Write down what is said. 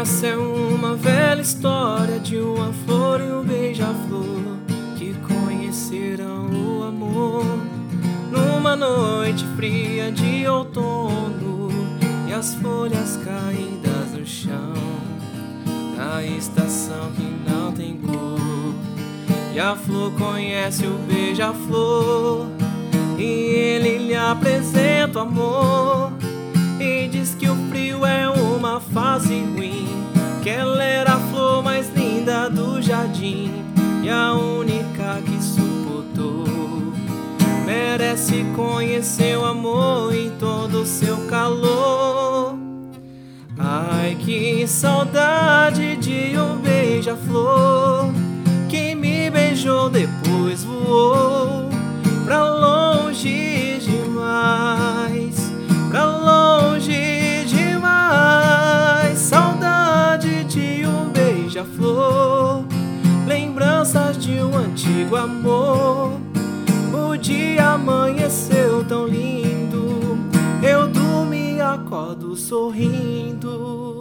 Essa é uma velha história de uma flor e um beija-flor que conheceram o amor. Numa noite fria de outono e as folhas caídas no chão na estação que não tem cor. E a flor conhece o beija-flor e ele lhe apresenta o amor e diz que o jardim e a única que suportou. Merece conhecer o amor em todo o seu calor. Ai, que saudade de um beija-flor que me beijou depois voou pra longe demais, pra longe demais. Saudade de um beija-flor, lembranças de um antigo amor. O dia amanheceu tão lindo, eu dormi e acordo sorrindo.